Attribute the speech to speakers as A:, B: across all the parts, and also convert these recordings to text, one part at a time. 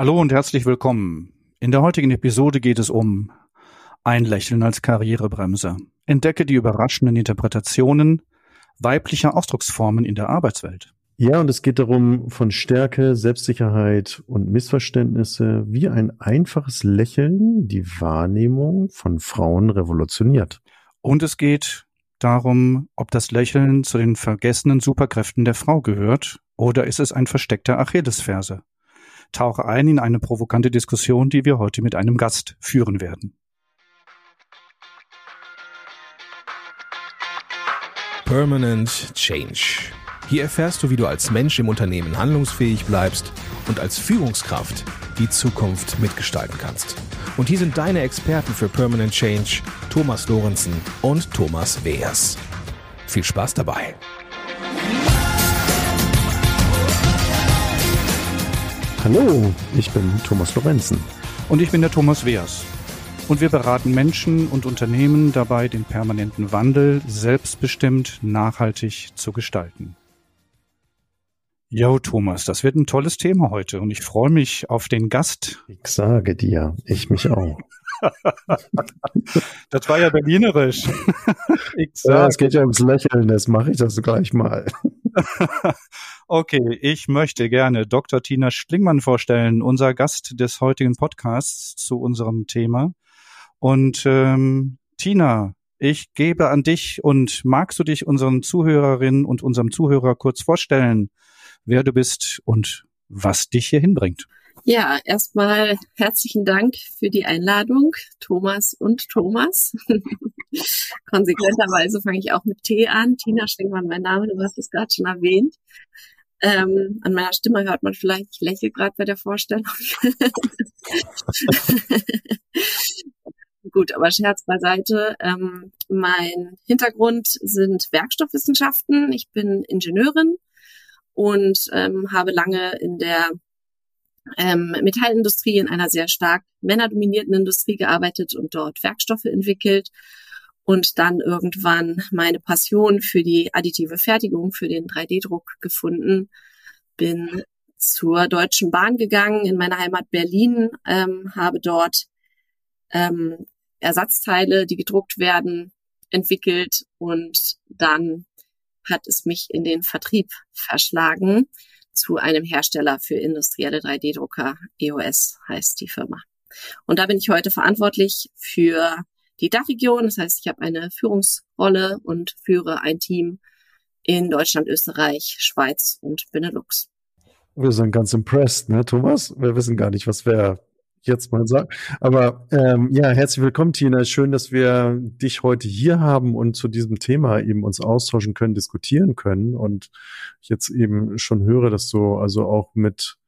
A: Hallo und herzlich willkommen. In der heutigen Episode geht es um ein Lächeln als Karrierebremse. Entdecke die überraschenden Interpretationen weiblicher Ausdrucksformen in der Arbeitswelt.
B: Ja, und es geht darum, von Stärke, Selbstsicherheit und Missverständnisse, wie ein einfaches Lächeln die Wahrnehmung von Frauen revolutioniert.
A: Und es geht darum, ob das Lächeln zu den vergessenen Superkräften der Frau gehört oder ist es ein versteckter Achillesferse tauche ein in eine provokante Diskussion, die wir heute mit einem Gast führen werden.
C: Permanent Change. Hier erfährst du, wie du als Mensch im Unternehmen handlungsfähig bleibst und als Führungskraft die Zukunft mitgestalten kannst. Und hier sind deine Experten für Permanent Change, Thomas Lorenzen und Thomas Weers. Viel Spaß dabei!
B: Hallo, ich bin Thomas Lorenzen.
A: Und ich bin der Thomas Weers. Und wir beraten Menschen und Unternehmen dabei, den permanenten Wandel selbstbestimmt nachhaltig zu gestalten. Jo, Thomas, das wird ein tolles Thema heute und ich freue mich auf den Gast.
B: Ich sage dir, ich mich auch.
A: das war ja berlinerisch.
B: Ich sage, ja, es geht ja ums Lächeln, das mache ich das gleich mal.
A: Okay, ich möchte gerne Dr. Tina Schlingmann vorstellen, unser Gast des heutigen Podcasts zu unserem Thema. Und ähm, Tina, ich gebe an dich und magst du dich unseren Zuhörerinnen und unserem Zuhörer kurz vorstellen, wer du bist und was dich hier hinbringt?
D: Ja, erstmal herzlichen Dank für die Einladung, Thomas und Thomas. Konsequenterweise fange ich auch mit T an. Tina Schlingmann, mein Name, du hast es gerade schon erwähnt. Ähm, an meiner Stimme hört man vielleicht, ich lächle gerade bei der Vorstellung. Gut, aber Scherz beiseite. Ähm, mein Hintergrund sind Werkstoffwissenschaften. Ich bin Ingenieurin und ähm, habe lange in der ähm, Metallindustrie, in einer sehr stark männerdominierten Industrie gearbeitet und dort Werkstoffe entwickelt und dann irgendwann meine Passion für die additive Fertigung, für den 3D-Druck gefunden. Bin zur Deutschen Bahn gegangen in meiner Heimat Berlin, ähm, habe dort ähm, Ersatzteile, die gedruckt werden, entwickelt und dann hat es mich in den Vertrieb verschlagen zu einem Hersteller für industrielle 3D-Drucker. EOS heißt die Firma. Und da bin ich heute verantwortlich für die Dachregion. Das heißt, ich habe eine Führungsrolle und führe ein Team in Deutschland, Österreich, Schweiz und Benelux.
B: Wir sind ganz impressed, ne, Thomas? Wir wissen gar nicht, was wir jetzt mal sagen. Aber ähm, ja, herzlich willkommen, Tina. Schön, dass wir dich heute hier haben und zu diesem Thema eben uns austauschen können, diskutieren können. Und ich jetzt eben schon höre, dass du also auch mit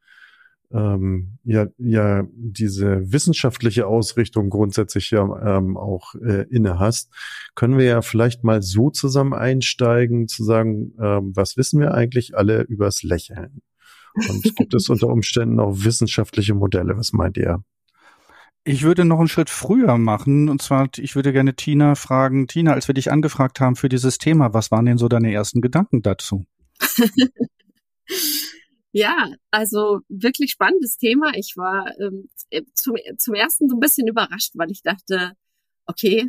B: ähm, ja, ja diese wissenschaftliche Ausrichtung grundsätzlich ja ähm, auch äh, inne hast, können wir ja vielleicht mal so zusammen einsteigen, zu sagen, ähm, was wissen wir eigentlich alle übers Lächeln? Und gibt es unter Umständen auch wissenschaftliche Modelle? Was meint ihr?
A: Ich würde noch einen Schritt früher machen. Und zwar, ich würde gerne Tina fragen, Tina, als wir dich angefragt haben für dieses Thema, was waren denn so deine ersten Gedanken dazu?
D: Ja, also wirklich spannendes Thema. Ich war ähm, äh, zum, zum ersten so ein bisschen überrascht, weil ich dachte, okay,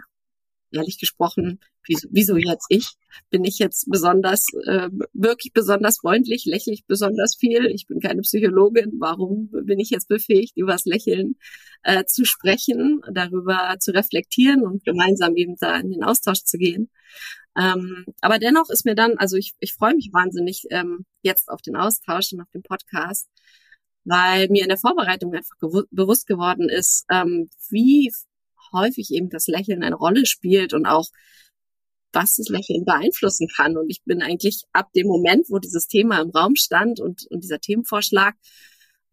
D: ehrlich gesprochen, wieso, wieso jetzt ich? Bin ich jetzt besonders, äh, wirklich besonders freundlich? Lächle ich besonders viel? Ich bin keine Psychologin. Warum bin ich jetzt befähigt, über das Lächeln äh, zu sprechen, darüber zu reflektieren und gemeinsam eben da in den Austausch zu gehen? Ähm, aber dennoch ist mir dann, also ich, ich freue mich wahnsinnig ähm, jetzt auf den Austausch und auf den Podcast, weil mir in der Vorbereitung einfach bewusst geworden ist, ähm, wie häufig eben das Lächeln eine Rolle spielt und auch was das Lächeln beeinflussen kann. Und ich bin eigentlich ab dem Moment, wo dieses Thema im Raum stand und, und dieser Themenvorschlag,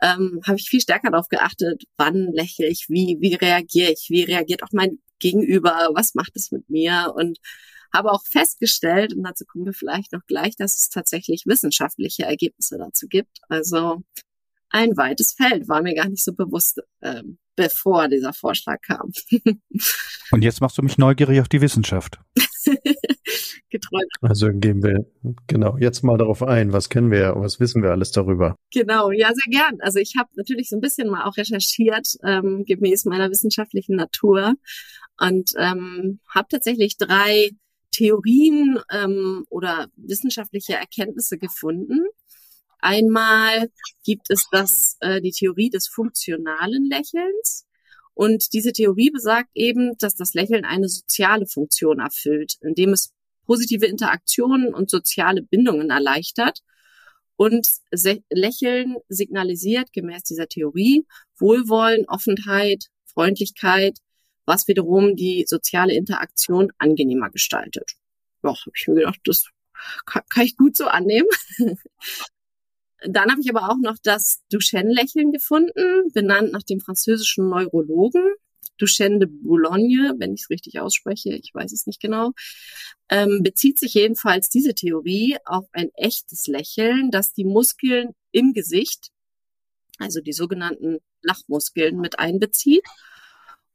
D: ähm, habe ich viel stärker darauf geachtet, wann lächle ich, wie, wie reagiere ich, wie reagiert auch mein Gegenüber, was macht es mit mir und habe auch festgestellt, und dazu kommen wir vielleicht noch gleich, dass es tatsächlich wissenschaftliche Ergebnisse dazu gibt. Also ein weites Feld war mir gar nicht so bewusst, ähm, bevor dieser Vorschlag kam.
A: und jetzt machst du mich neugierig auf die Wissenschaft.
D: geträumt.
B: Also gehen wir genau jetzt mal darauf ein. Was kennen wir, was wissen wir alles darüber?
D: Genau, ja, sehr gern. Also ich habe natürlich so ein bisschen mal auch recherchiert, ähm, gemäß meiner wissenschaftlichen Natur und ähm, habe tatsächlich drei Theorien ähm, oder wissenschaftliche Erkenntnisse gefunden. Einmal gibt es das, äh, die Theorie des funktionalen Lächelns. Und diese Theorie besagt eben, dass das Lächeln eine soziale Funktion erfüllt, indem es positive Interaktionen und soziale Bindungen erleichtert. Und Lächeln signalisiert gemäß dieser Theorie Wohlwollen, Offenheit, Freundlichkeit, was wiederum die soziale Interaktion angenehmer gestaltet. Ja, habe ich mir gedacht, das kann, kann ich gut so annehmen. Dann habe ich aber auch noch das Duchenne-Lächeln gefunden, benannt nach dem französischen Neurologen. Duchenne de Boulogne, wenn ich es richtig ausspreche, ich weiß es nicht genau, ähm, bezieht sich jedenfalls diese Theorie auf ein echtes Lächeln, das die Muskeln im Gesicht, also die sogenannten Lachmuskeln, mit einbezieht.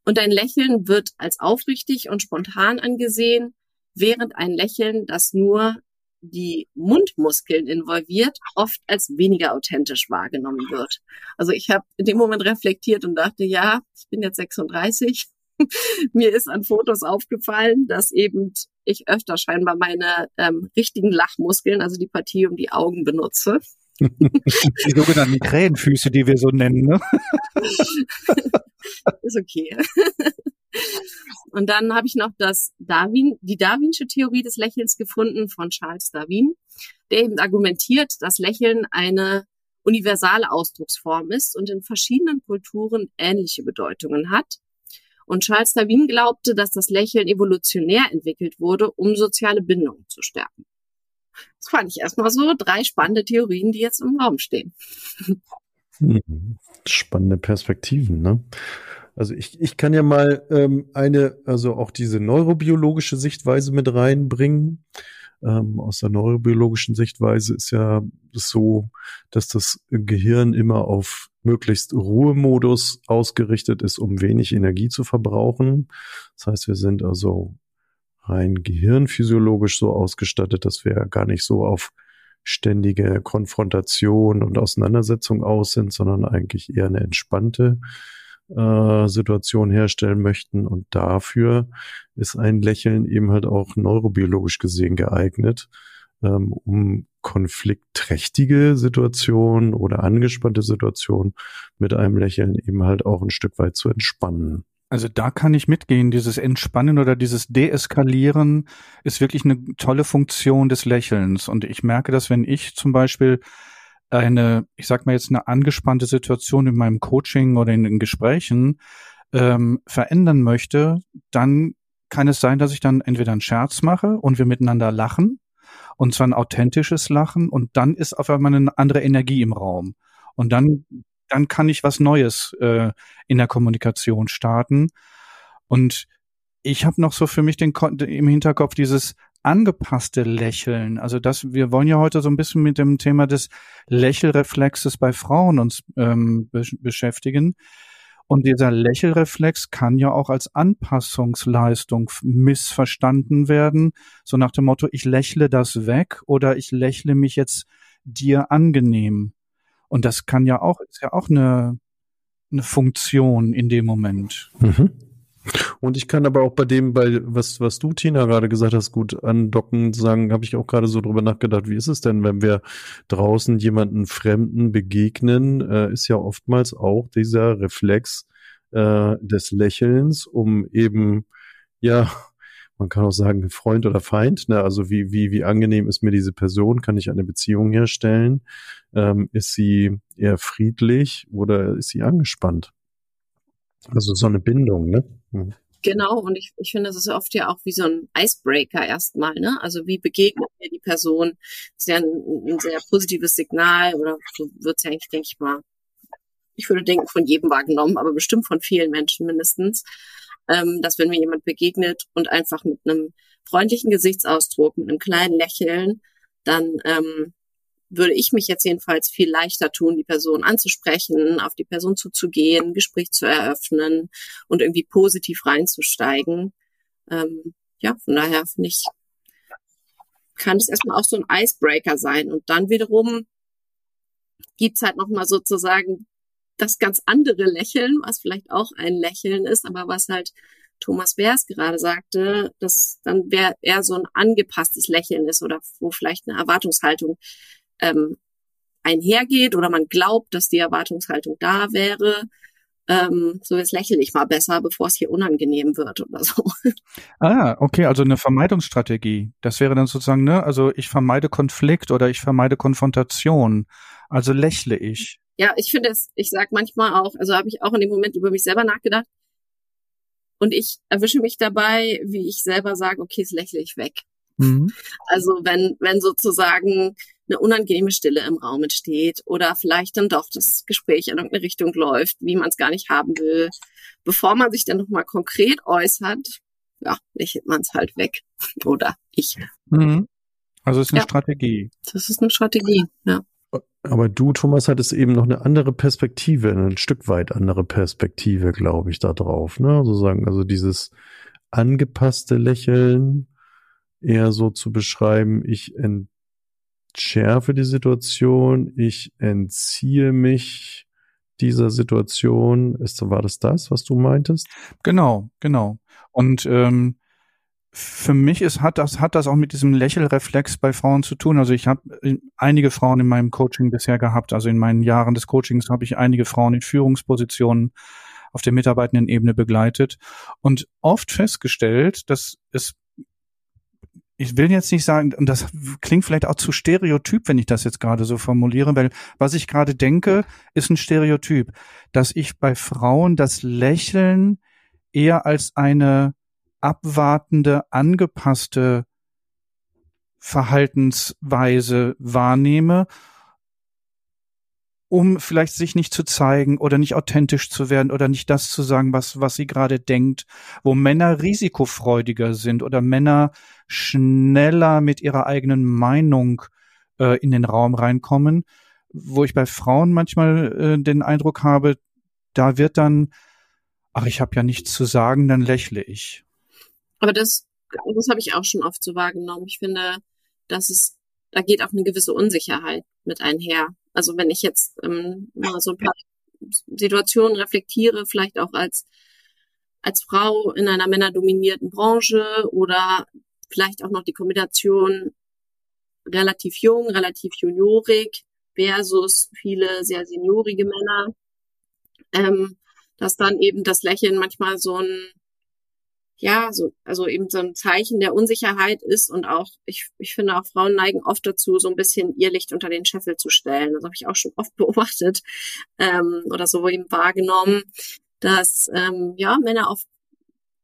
D: Und ein Lächeln wird als aufrichtig und spontan angesehen, während ein Lächeln, das nur die Mundmuskeln involviert, oft als weniger authentisch wahrgenommen wird. Also ich habe in dem Moment reflektiert und dachte, ja, ich bin jetzt 36. Mir ist an Fotos aufgefallen, dass eben ich öfter scheinbar meine ähm, richtigen Lachmuskeln, also die Partie um die Augen benutze.
A: Die sogenannten Krähenfüße, die wir so nennen, ne?
D: ist okay. Und dann habe ich noch das Darwin, die Darwinsche Theorie des Lächelns gefunden von Charles Darwin, der eben argumentiert, dass Lächeln eine universale Ausdrucksform ist und in verschiedenen Kulturen ähnliche Bedeutungen hat. Und Charles Darwin glaubte, dass das Lächeln evolutionär entwickelt wurde, um soziale Bindungen zu stärken. Das fand ich erstmal so drei spannende Theorien, die jetzt im Raum stehen.
B: Hm, spannende Perspektiven, ne? Also ich, ich kann ja mal ähm, eine, also auch diese neurobiologische Sichtweise mit reinbringen. Ähm, aus der neurobiologischen Sichtweise ist ja so, dass das Gehirn immer auf möglichst Ruhemodus ausgerichtet ist, um wenig Energie zu verbrauchen. Das heißt, wir sind also rein gehirnphysiologisch so ausgestattet, dass wir gar nicht so auf ständige Konfrontation und Auseinandersetzung aus sind, sondern eigentlich eher eine entspannte äh, Situation herstellen möchten. Und dafür ist ein Lächeln eben halt auch neurobiologisch gesehen geeignet, ähm, um konfliktträchtige Situationen oder angespannte Situationen mit einem Lächeln eben halt auch ein Stück weit zu entspannen.
A: Also da kann ich mitgehen. Dieses Entspannen oder dieses Deeskalieren ist wirklich eine tolle Funktion des Lächelns. Und ich merke dass wenn ich zum Beispiel eine, ich sag mal jetzt eine angespannte Situation in meinem Coaching oder in den Gesprächen ähm, verändern möchte, dann kann es sein, dass ich dann entweder einen Scherz mache und wir miteinander lachen und zwar ein authentisches Lachen und dann ist auf einmal eine andere Energie im Raum. Und dann dann kann ich was Neues äh, in der Kommunikation starten. Und ich habe noch so für mich den im Hinterkopf dieses angepasste Lächeln. Also das, wir wollen ja heute so ein bisschen mit dem Thema des Lächelreflexes bei Frauen uns ähm, be beschäftigen. Und dieser Lächelreflex kann ja auch als Anpassungsleistung missverstanden werden. So nach dem Motto, ich lächle das weg oder ich lächle mich jetzt dir angenehm. Und das kann ja auch, ist ja auch eine, eine Funktion in dem Moment. Mhm.
B: Und ich kann aber auch bei dem, bei was, was du, Tina, gerade gesagt hast, gut andocken, sagen, habe ich auch gerade so drüber nachgedacht, wie ist es denn, wenn wir draußen jemanden Fremden begegnen, äh, ist ja oftmals auch dieser Reflex äh, des Lächelns, um eben, ja, man kann auch sagen, Freund oder Feind, ne? also wie, wie, wie angenehm ist mir diese Person, kann ich eine Beziehung herstellen, ähm, ist sie eher friedlich oder ist sie angespannt? Also so eine Bindung, ne?
D: Mhm. Genau, und ich, ich finde, das ist oft ja auch wie so ein Icebreaker erstmal, ne? Also wie begegnet mir die Person? Das ist ja ein, ein sehr positives Signal oder so wird es ja eigentlich, denke ich mal, ich würde denken, von jedem wahrgenommen, aber bestimmt von vielen Menschen mindestens, ähm, dass wenn mir jemand begegnet und einfach mit einem freundlichen Gesichtsausdruck, mit einem kleinen Lächeln, dann ähm, würde ich mich jetzt jedenfalls viel leichter tun, die Person anzusprechen, auf die Person zuzugehen, Gespräch zu eröffnen und irgendwie positiv reinzusteigen. Ähm, ja, von daher finde ich, kann es erstmal auch so ein Icebreaker sein. Und dann wiederum gibt's halt nochmal sozusagen das ganz andere Lächeln, was vielleicht auch ein Lächeln ist, aber was halt Thomas Wers gerade sagte, dass dann eher so ein angepasstes Lächeln ist oder wo vielleicht eine Erwartungshaltung ähm, einhergeht oder man glaubt, dass die Erwartungshaltung da wäre. Ähm, so jetzt lächle ich mal besser, bevor es hier unangenehm wird oder so.
A: Ah, okay, also eine Vermeidungsstrategie. Das wäre dann sozusagen, ne, also ich vermeide Konflikt oder ich vermeide Konfrontation. Also lächle ich.
D: Ja, ich finde es, ich sag manchmal auch, also habe ich auch in dem Moment über mich selber nachgedacht. Und ich erwische mich dabei, wie ich selber sage, okay, es lächle ich weg. Mhm. Also wenn, wenn sozusagen eine unangenehme Stille im Raum entsteht oder vielleicht dann doch das Gespräch in irgendeine Richtung läuft, wie man es gar nicht haben will, bevor man sich dann nochmal konkret äußert, ja, lächelt man es halt weg. Oder ich.
A: Mhm. Also es ist eine ja. Strategie.
D: Das ist eine Strategie, ja.
B: Aber du, Thomas, hattest eben noch eine andere Perspektive, ein Stück weit andere Perspektive, glaube ich, da drauf. Ne? Sozusagen, also dieses angepasste Lächeln eher so zu beschreiben, ich entschärfe die Situation, ich entziehe mich dieser Situation. Ist, war das das, was du meintest?
A: Genau, genau. Und ähm, für mich ist, hat das, hat das auch mit diesem Lächelreflex bei Frauen zu tun. Also ich habe äh, einige Frauen in meinem Coaching bisher gehabt. Also in meinen Jahren des Coachings habe ich einige Frauen in Führungspositionen auf der mitarbeitenden Ebene begleitet und oft festgestellt, dass es ich will jetzt nicht sagen, und das klingt vielleicht auch zu stereotyp, wenn ich das jetzt gerade so formuliere, weil was ich gerade denke, ist ein Stereotyp, dass ich bei Frauen das Lächeln eher als eine abwartende, angepasste Verhaltensweise wahrnehme, um vielleicht sich nicht zu zeigen oder nicht authentisch zu werden oder nicht das zu sagen, was, was sie gerade denkt, wo Männer risikofreudiger sind oder Männer schneller mit ihrer eigenen Meinung äh, in den Raum reinkommen, wo ich bei Frauen manchmal äh, den Eindruck habe, da wird dann, ach, ich habe ja nichts zu sagen, dann lächle ich.
D: Aber das, das habe ich auch schon oft so wahrgenommen. Ich finde, dass es, da geht auch eine gewisse Unsicherheit mit einher. Also wenn ich jetzt ähm, mal so ein paar Situationen reflektiere, vielleicht auch als als Frau in einer männerdominierten Branche oder vielleicht auch noch die Kombination relativ jung, relativ juniorig versus viele sehr seniorige Männer, ähm, dass dann eben das Lächeln manchmal so ein ja, so, also eben so ein Zeichen der Unsicherheit ist und auch, ich, ich finde auch Frauen neigen oft dazu, so ein bisschen ihr Licht unter den Scheffel zu stellen. Das habe ich auch schon oft beobachtet ähm, oder so eben wahrgenommen, dass ähm, ja Männer oft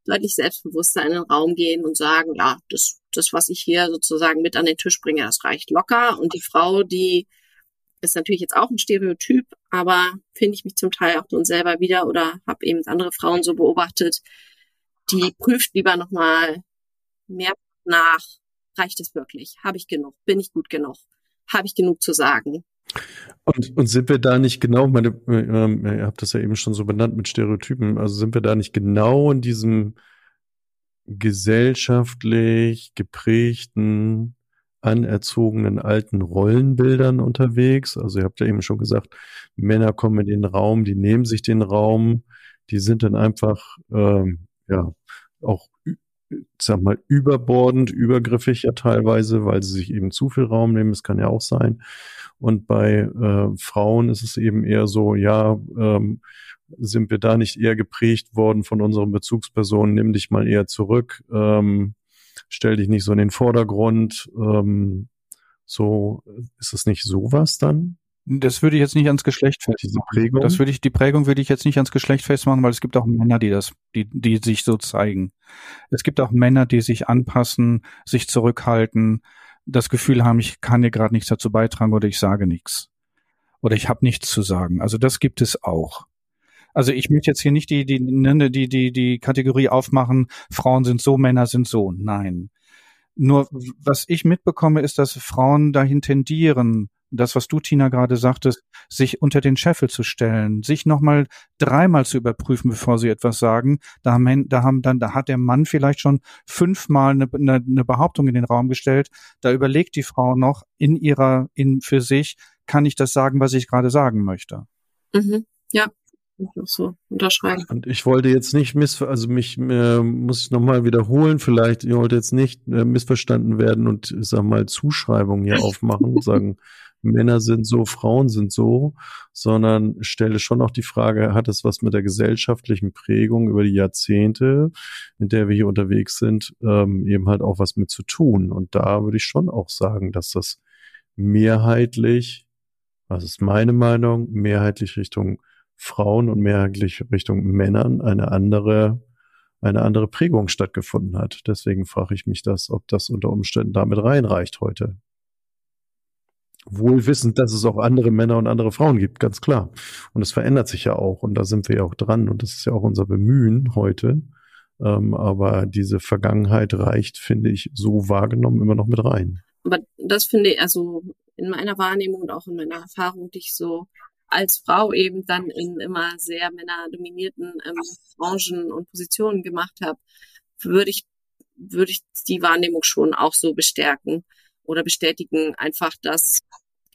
D: deutlich selbstbewusster in den Raum gehen und sagen, ja, das, das, was ich hier sozusagen mit an den Tisch bringe, das reicht locker. Und die Frau, die ist natürlich jetzt auch ein Stereotyp, aber finde ich mich zum Teil auch nun selber wieder oder habe eben andere Frauen so beobachtet, die prüft lieber nochmal mehr nach, reicht es wirklich? Habe ich genug? Bin ich gut genug? Habe ich genug zu sagen?
B: Und, und sind wir da nicht genau, meine, äh, ihr habt das ja eben schon so benannt mit Stereotypen, also sind wir da nicht genau in diesem gesellschaftlich geprägten, anerzogenen alten Rollenbildern unterwegs? Also ihr habt ja eben schon gesagt, Männer kommen in den Raum, die nehmen sich den Raum, die sind dann einfach ähm, ja auch sag mal, überbordend, übergriffig ja teilweise, weil sie sich eben zu viel Raum nehmen. Das kann ja auch sein. Und bei äh, Frauen ist es eben eher so, ja, ähm, sind wir da nicht eher geprägt worden von unseren Bezugspersonen, nimm dich mal eher zurück, ähm, stell dich nicht so in den Vordergrund. Ähm, so ist es nicht sowas dann?
A: Das würde ich jetzt nicht ans Geschlecht festmachen. Das würde ich, die Prägung würde ich jetzt nicht ans Geschlecht festmachen, weil es gibt auch Männer, die das, die, die sich so zeigen. Es gibt auch Männer, die sich anpassen, sich zurückhalten, das Gefühl haben, ich kann dir gerade nichts dazu beitragen oder ich sage nichts. Oder ich habe nichts zu sagen. Also das gibt es auch. Also ich möchte jetzt hier nicht die, die, ne, die, die, die Kategorie aufmachen, Frauen sind so, Männer sind so. Nein. Nur was ich mitbekomme, ist, dass Frauen dahin tendieren, das, was du, Tina, gerade sagtest, sich unter den Scheffel zu stellen, sich nochmal dreimal zu überprüfen, bevor sie etwas sagen. Da haben, da haben dann, da hat der Mann vielleicht schon fünfmal eine, eine, eine Behauptung in den Raum gestellt. Da überlegt die Frau noch in ihrer, in für sich, kann ich das sagen, was ich gerade sagen möchte?
D: Mhm. Ja, so unterschreiben.
B: Und ich wollte jetzt nicht miss, also mich äh, muss ich nochmal wiederholen, vielleicht, ich wollte jetzt nicht äh, missverstanden werden und sag mal Zuschreibungen hier aufmachen, sagen, Männer sind so, Frauen sind so, sondern stelle schon auch die Frage, hat es was mit der gesellschaftlichen Prägung über die Jahrzehnte, in der wir hier unterwegs sind, ähm, eben halt auch was mit zu tun? Und da würde ich schon auch sagen, dass das mehrheitlich, was ist meine Meinung, mehrheitlich Richtung Frauen und mehrheitlich Richtung Männern eine andere eine andere Prägung stattgefunden hat. Deswegen frage ich mich das, ob das unter Umständen damit reinreicht heute. Wohl wissend, dass es auch andere Männer und andere Frauen gibt, ganz klar. Und es verändert sich ja auch und da sind wir ja auch dran und das ist ja auch unser Bemühen heute. Ähm, aber diese Vergangenheit reicht, finde ich, so wahrgenommen immer noch mit rein.
D: Aber das finde ich, also in meiner Wahrnehmung und auch in meiner Erfahrung, die ich so als Frau eben dann in immer sehr männerdominierten ähm, Branchen und Positionen gemacht habe, würde ich, würde ich die Wahrnehmung schon auch so bestärken oder bestätigen, einfach, dass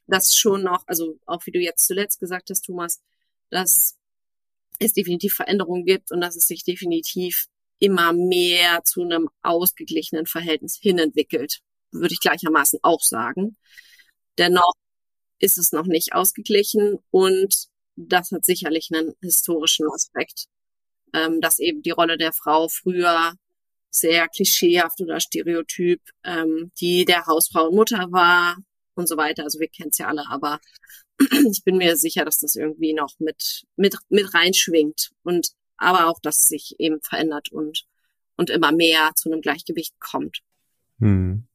D: das schon noch, also auch wie du jetzt zuletzt gesagt hast, Thomas, dass es definitiv Veränderungen gibt und dass es sich definitiv immer mehr zu einem ausgeglichenen Verhältnis hinentwickelt, würde ich gleichermaßen auch sagen. Dennoch ist es noch nicht ausgeglichen und das hat sicherlich einen historischen Aspekt, ähm, dass eben die Rolle der Frau früher sehr klischeehaft oder stereotyp, ähm, die der Hausfrau und Mutter war und so weiter. Also wir kennen es ja alle, aber ich bin mir sicher, dass das irgendwie noch mit, mit, mit reinschwingt und aber auch, dass es sich eben verändert und, und immer mehr zu einem Gleichgewicht kommt.
B: Hm.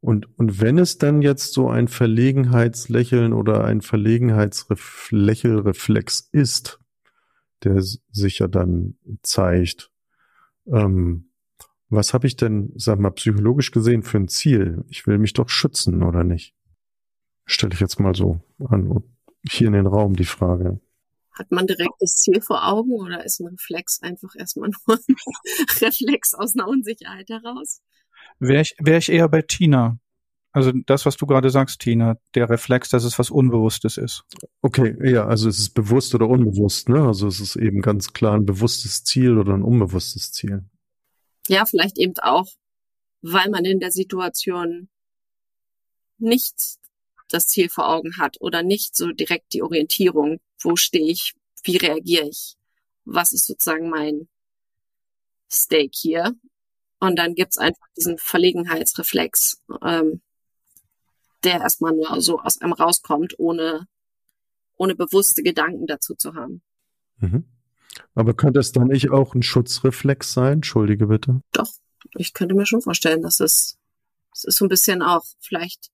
B: Und, und wenn es dann jetzt so ein Verlegenheitslächeln oder ein Verlegenheitslächelreflex ist, der sich ja dann zeigt, ähm, was habe ich denn, sag mal, psychologisch gesehen für ein Ziel? Ich will mich doch schützen, oder nicht? Stelle ich jetzt mal so an, hier in den Raum die Frage.
D: Hat man direkt das Ziel vor Augen oder ist ein Reflex einfach erstmal nur ein Reflex aus einer Unsicherheit heraus?
A: Wäre ich, wär ich eher bei Tina. Also das, was du gerade sagst, Tina, der Reflex, dass es was Unbewusstes ist.
B: Okay, ja, also es ist bewusst oder unbewusst, ne? Also es ist eben ganz klar ein bewusstes Ziel oder ein unbewusstes Ziel.
D: Ja, vielleicht eben auch, weil man in der Situation nicht das Ziel vor Augen hat oder nicht so direkt die Orientierung, wo stehe ich, wie reagiere ich, was ist sozusagen mein Stake hier. Und dann gibt's einfach diesen Verlegenheitsreflex, ähm, der erstmal nur so aus einem rauskommt, ohne, ohne bewusste Gedanken dazu zu haben.
B: Mhm. Aber könnte es dann nicht auch ein Schutzreflex sein? Entschuldige bitte.
D: Doch, ich könnte mir schon vorstellen, dass es, es ist so ein bisschen auch vielleicht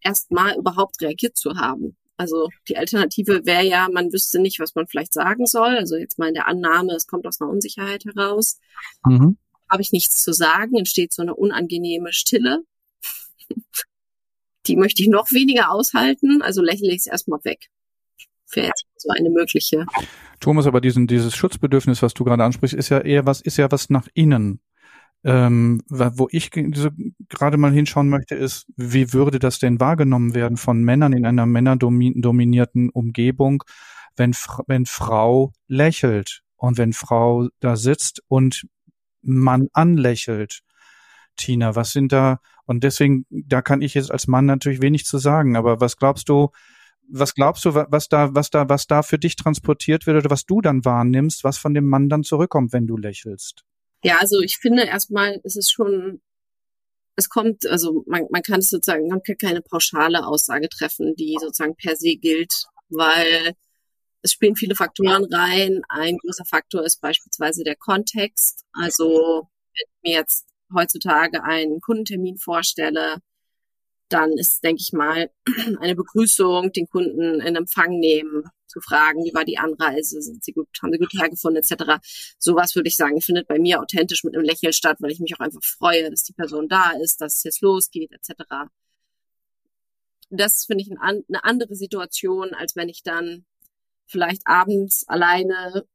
D: erstmal überhaupt reagiert zu haben. Also die Alternative wäre ja, man wüsste nicht, was man vielleicht sagen soll. Also jetzt mal in der Annahme, es kommt aus einer Unsicherheit heraus. Mhm habe ich nichts zu sagen, entsteht so eine unangenehme Stille. Die möchte ich noch weniger aushalten, also lächle ich es erstmal weg. Wäre jetzt so eine mögliche.
A: Thomas, aber diesen, dieses Schutzbedürfnis, was du gerade ansprichst, ist ja eher was, ist ja was nach innen. Ähm, wo ich gerade mal hinschauen möchte, ist, wie würde das denn wahrgenommen werden von Männern in einer männerdominierten Umgebung, wenn, wenn Frau lächelt und wenn Frau da sitzt und Mann anlächelt. Tina, was sind da, und deswegen, da kann ich jetzt als Mann natürlich wenig zu sagen, aber was glaubst du, was glaubst du, was da, was da, was da für dich transportiert wird oder was du dann wahrnimmst, was von dem Mann dann zurückkommt, wenn du lächelst?
D: Ja, also ich finde erstmal, es ist schon, es kommt, also man, man kann es sozusagen, man kann keine pauschale Aussage treffen, die sozusagen per se gilt, weil es spielen viele Faktoren rein. Ein großer Faktor ist beispielsweise der Kontext. Also wenn ich mir jetzt heutzutage einen Kundentermin vorstelle, dann ist, denke ich mal, eine Begrüßung, den Kunden in Empfang nehmen, zu fragen, wie war die Anreise, sind sie gut, haben sie gut hergefunden, etc. Sowas würde ich sagen, findet bei mir authentisch mit einem Lächeln statt, weil ich mich auch einfach freue, dass die Person da ist, dass es jetzt losgeht, etc. das finde ich ein, eine andere Situation, als wenn ich dann vielleicht abends alleine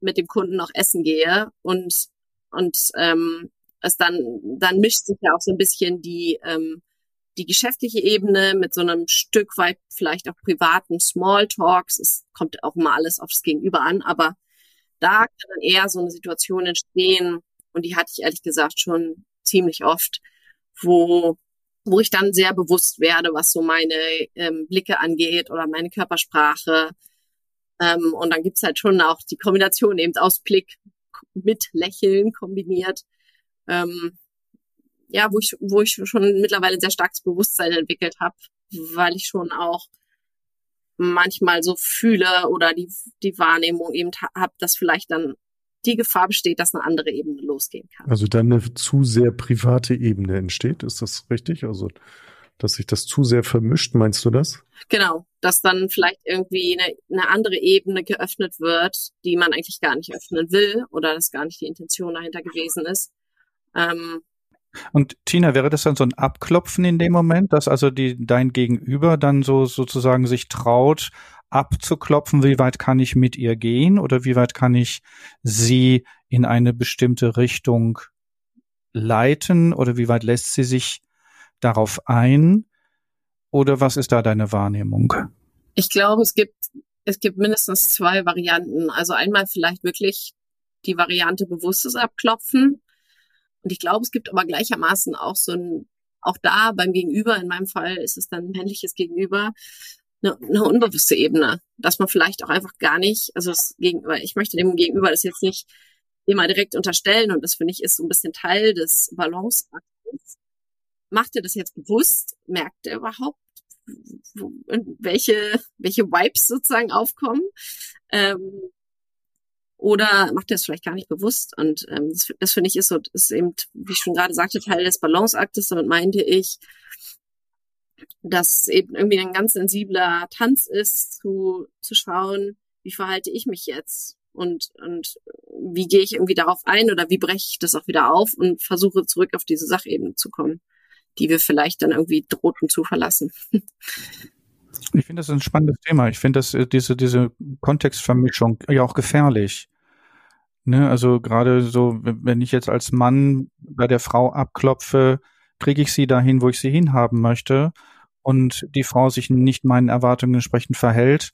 D: mit dem Kunden noch essen gehe und und ähm, es dann dann mischt sich ja auch so ein bisschen die ähm, die geschäftliche Ebene mit so einem Stück weit vielleicht auch privaten Smalltalks. Es kommt auch mal alles aufs Gegenüber an, aber da kann dann eher so eine Situation entstehen und die hatte ich ehrlich gesagt schon ziemlich oft, wo wo ich dann sehr bewusst werde, was so meine ähm, Blicke angeht oder meine Körpersprache. Ähm, und dann gibt's halt schon auch die Kombination eben aus Blick mit Lächeln kombiniert. Ähm, ja, wo ich, wo ich schon mittlerweile sehr starkes Bewusstsein entwickelt habe, weil ich schon auch manchmal so fühle oder die, die Wahrnehmung eben habe, dass vielleicht dann die Gefahr besteht, dass eine andere Ebene losgehen kann.
B: Also dann eine zu sehr private Ebene entsteht, ist das richtig? Also dass sich das zu sehr vermischt, meinst du das?
D: Genau, dass dann vielleicht irgendwie eine, eine andere Ebene geöffnet wird, die man eigentlich gar nicht öffnen will oder dass gar nicht die Intention dahinter gewesen ist. Ähm,
A: und Tina, wäre das dann so ein Abklopfen in dem Moment, dass also die, dein Gegenüber dann so sozusagen sich traut, abzuklopfen, wie weit kann ich mit ihr gehen oder wie weit kann ich sie in eine bestimmte Richtung leiten oder wie weit lässt sie sich darauf ein? Oder was ist da deine Wahrnehmung?
D: Ich glaube, es gibt, es gibt mindestens zwei Varianten. Also einmal vielleicht wirklich die Variante bewusstes Abklopfen. Und ich glaube, es gibt aber gleichermaßen auch so ein, auch da beim Gegenüber, in meinem Fall ist es dann männliches Gegenüber, eine, eine unbewusste Ebene, dass man vielleicht auch einfach gar nicht, also das Gegenüber, ich möchte dem Gegenüber das jetzt nicht immer direkt unterstellen und das finde ich ist so ein bisschen Teil des Balanceaktes. Macht er das jetzt bewusst? Merkt er überhaupt, welche, welche Vibes sozusagen aufkommen? Ähm, oder macht er es vielleicht gar nicht bewusst? Und ähm, das, das finde ich ist so, ist eben, wie ich schon gerade sagte, Teil des Balanceaktes. Damit meinte ich, dass eben irgendwie ein ganz sensibler Tanz ist, zu, zu schauen, wie verhalte ich mich jetzt und, und wie gehe ich irgendwie darauf ein oder wie breche ich das auch wieder auf und versuche zurück auf diese Sachebene zu kommen, die wir vielleicht dann irgendwie drohten zu verlassen.
A: Ich finde das ein spannendes Thema. Ich finde äh, diese diese Kontextvermischung ja auch gefährlich. Ne, also gerade so, wenn ich jetzt als Mann bei der Frau abklopfe, kriege ich sie dahin, wo ich sie hinhaben möchte und die Frau sich nicht meinen Erwartungen entsprechend verhält,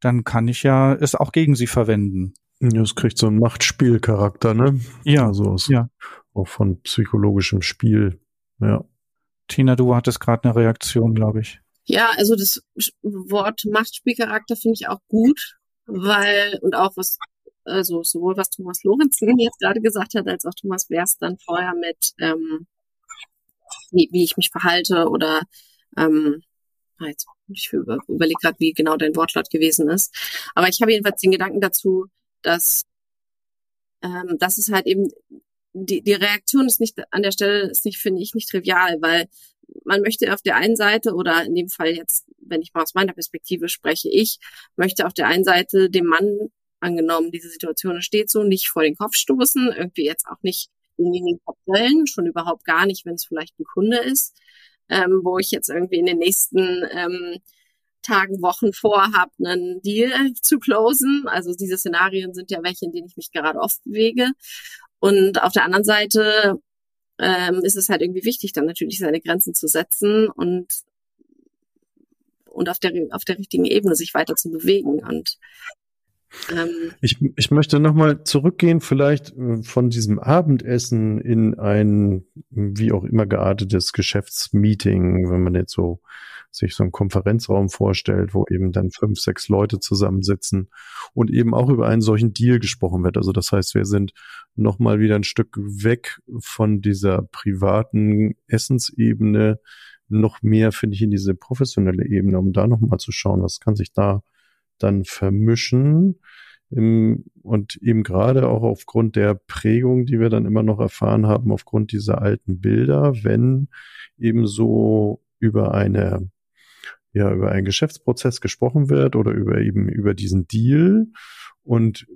A: dann kann ich ja es auch gegen sie verwenden.
B: Ja, es kriegt so einen Machtspielcharakter, ne?
A: Ja.
B: Also aus, ja. auch von psychologischem Spiel. Ja.
A: Tina, du hattest gerade eine Reaktion, glaube ich.
D: Ja, also das Wort Machtspielcharakter finde ich auch gut, weil, und auch was, also sowohl was Thomas Lorenzen jetzt gerade gesagt hat, als auch Thomas Wers dann vorher mit, ähm, wie, wie ich mich verhalte oder ähm, ah, jetzt, ich überlege gerade, wie genau dein Wortlaut gewesen ist. Aber ich habe jedenfalls den Gedanken dazu, dass, ähm, dass es halt eben die, die Reaktion ist nicht an der Stelle ist nicht, finde ich, nicht trivial, weil man möchte auf der einen Seite oder in dem Fall jetzt, wenn ich mal aus meiner Perspektive spreche, ich möchte auf der einen Seite dem Mann angenommen, diese Situation steht so, nicht vor den Kopf stoßen, irgendwie jetzt auch nicht in den Kopf stellen, schon überhaupt gar nicht, wenn es vielleicht ein Kunde ist ähm, wo ich jetzt irgendwie in den nächsten ähm, Tagen, Wochen vorhabe, einen Deal zu closen. Also diese Szenarien sind ja welche, in denen ich mich gerade oft bewege. Und auf der anderen Seite ähm, ist es halt irgendwie wichtig, dann natürlich seine Grenzen zu setzen und und auf der auf der richtigen Ebene sich weiter zu bewegen. Und
B: ähm, ich, ich möchte nochmal zurückgehen, vielleicht äh, von diesem Abendessen in ein wie auch immer geartetes Geschäftsmeeting, wenn man jetzt so sich so einen Konferenzraum vorstellt, wo eben dann fünf, sechs Leute zusammensitzen und eben auch über einen solchen Deal gesprochen wird. Also das heißt, wir sind nochmal wieder ein Stück weg von dieser privaten Essensebene, noch mehr, finde ich, in diese professionelle Ebene, um da nochmal zu schauen, was kann sich da dann vermischen. Im, und eben gerade auch aufgrund der Prägung, die wir dann immer noch erfahren haben, aufgrund dieser alten Bilder, wenn eben so über eine, ja, über einen Geschäftsprozess gesprochen wird oder über eben über diesen Deal und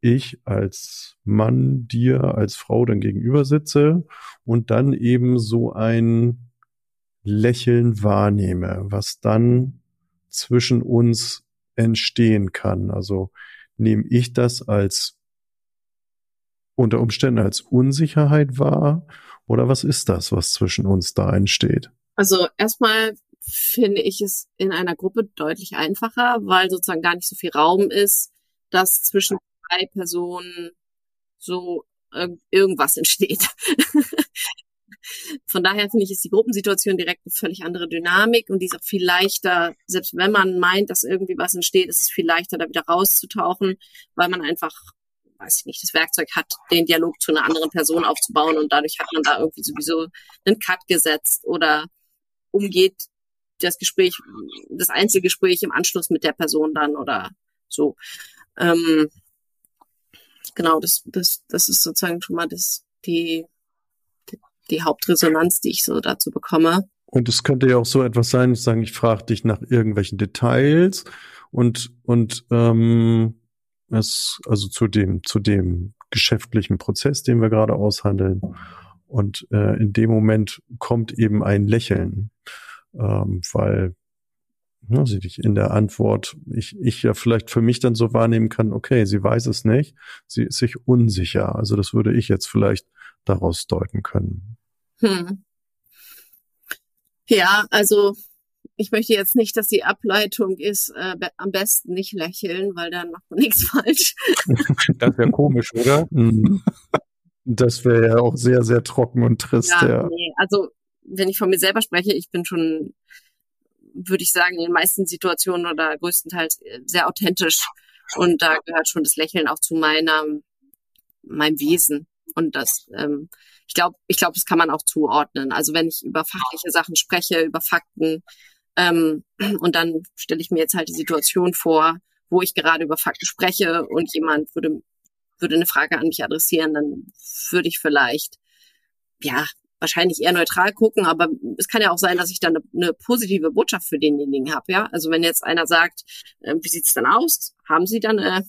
B: ich als Mann dir als Frau dann gegenüber sitze und dann eben so ein Lächeln wahrnehme, was dann zwischen uns entstehen kann. Also nehme ich das als unter Umständen als Unsicherheit wahr oder was ist das, was zwischen uns da entsteht?
D: Also erstmal finde ich es in einer Gruppe deutlich einfacher, weil sozusagen gar nicht so viel Raum ist, dass zwischen drei Personen so irgendwas entsteht. Von daher finde ich, ist die Gruppensituation direkt eine völlig andere Dynamik und die ist auch viel leichter, selbst wenn man meint, dass irgendwie was entsteht, ist es viel leichter, da wieder rauszutauchen, weil man einfach, weiß ich nicht, das Werkzeug hat, den Dialog zu einer anderen Person aufzubauen und dadurch hat man da irgendwie sowieso einen Cut gesetzt oder umgeht das Gespräch, das Einzelgespräch im Anschluss mit der Person dann oder so. Ähm, genau, das, das, das ist sozusagen schon mal das, die, die Hauptresonanz, die ich so dazu bekomme.
B: Und es könnte ja auch so etwas sein, ich sagen, ich frage dich nach irgendwelchen Details und und ähm, es also zu dem zu dem geschäftlichen Prozess, den wir gerade aushandeln. Und äh, in dem Moment kommt eben ein Lächeln, ähm, weil ja, sie dich in der Antwort, ich, ich ja vielleicht für mich dann so wahrnehmen kann, okay, sie weiß es nicht, sie ist sich unsicher. Also das würde ich jetzt vielleicht daraus deuten können. Hm.
D: Ja, also ich möchte jetzt nicht, dass die Ableitung ist, äh, be am besten nicht lächeln, weil dann macht man nichts falsch.
A: das wäre komisch, oder?
B: Mhm. Das wäre ja auch sehr, sehr trocken und trist. Ja, ja.
D: Nee, also wenn ich von mir selber spreche, ich bin schon würde ich sagen, in den meisten Situationen oder größtenteils äh, sehr authentisch. Und da gehört schon das Lächeln auch zu meiner, meinem Wesen. Und das, ähm, ich glaube, ich glaube, das kann man auch zuordnen. Also wenn ich über fachliche Sachen spreche, über Fakten, ähm, und dann stelle ich mir jetzt halt die Situation vor, wo ich gerade über Fakten spreche und jemand würde, würde eine Frage an mich adressieren, dann würde ich vielleicht, ja, wahrscheinlich eher neutral gucken, aber es kann ja auch sein, dass ich dann eine, eine positive Botschaft für denjenigen habe, ja. Also wenn jetzt einer sagt, äh, wie sieht's dann aus? Haben Sie dann äh,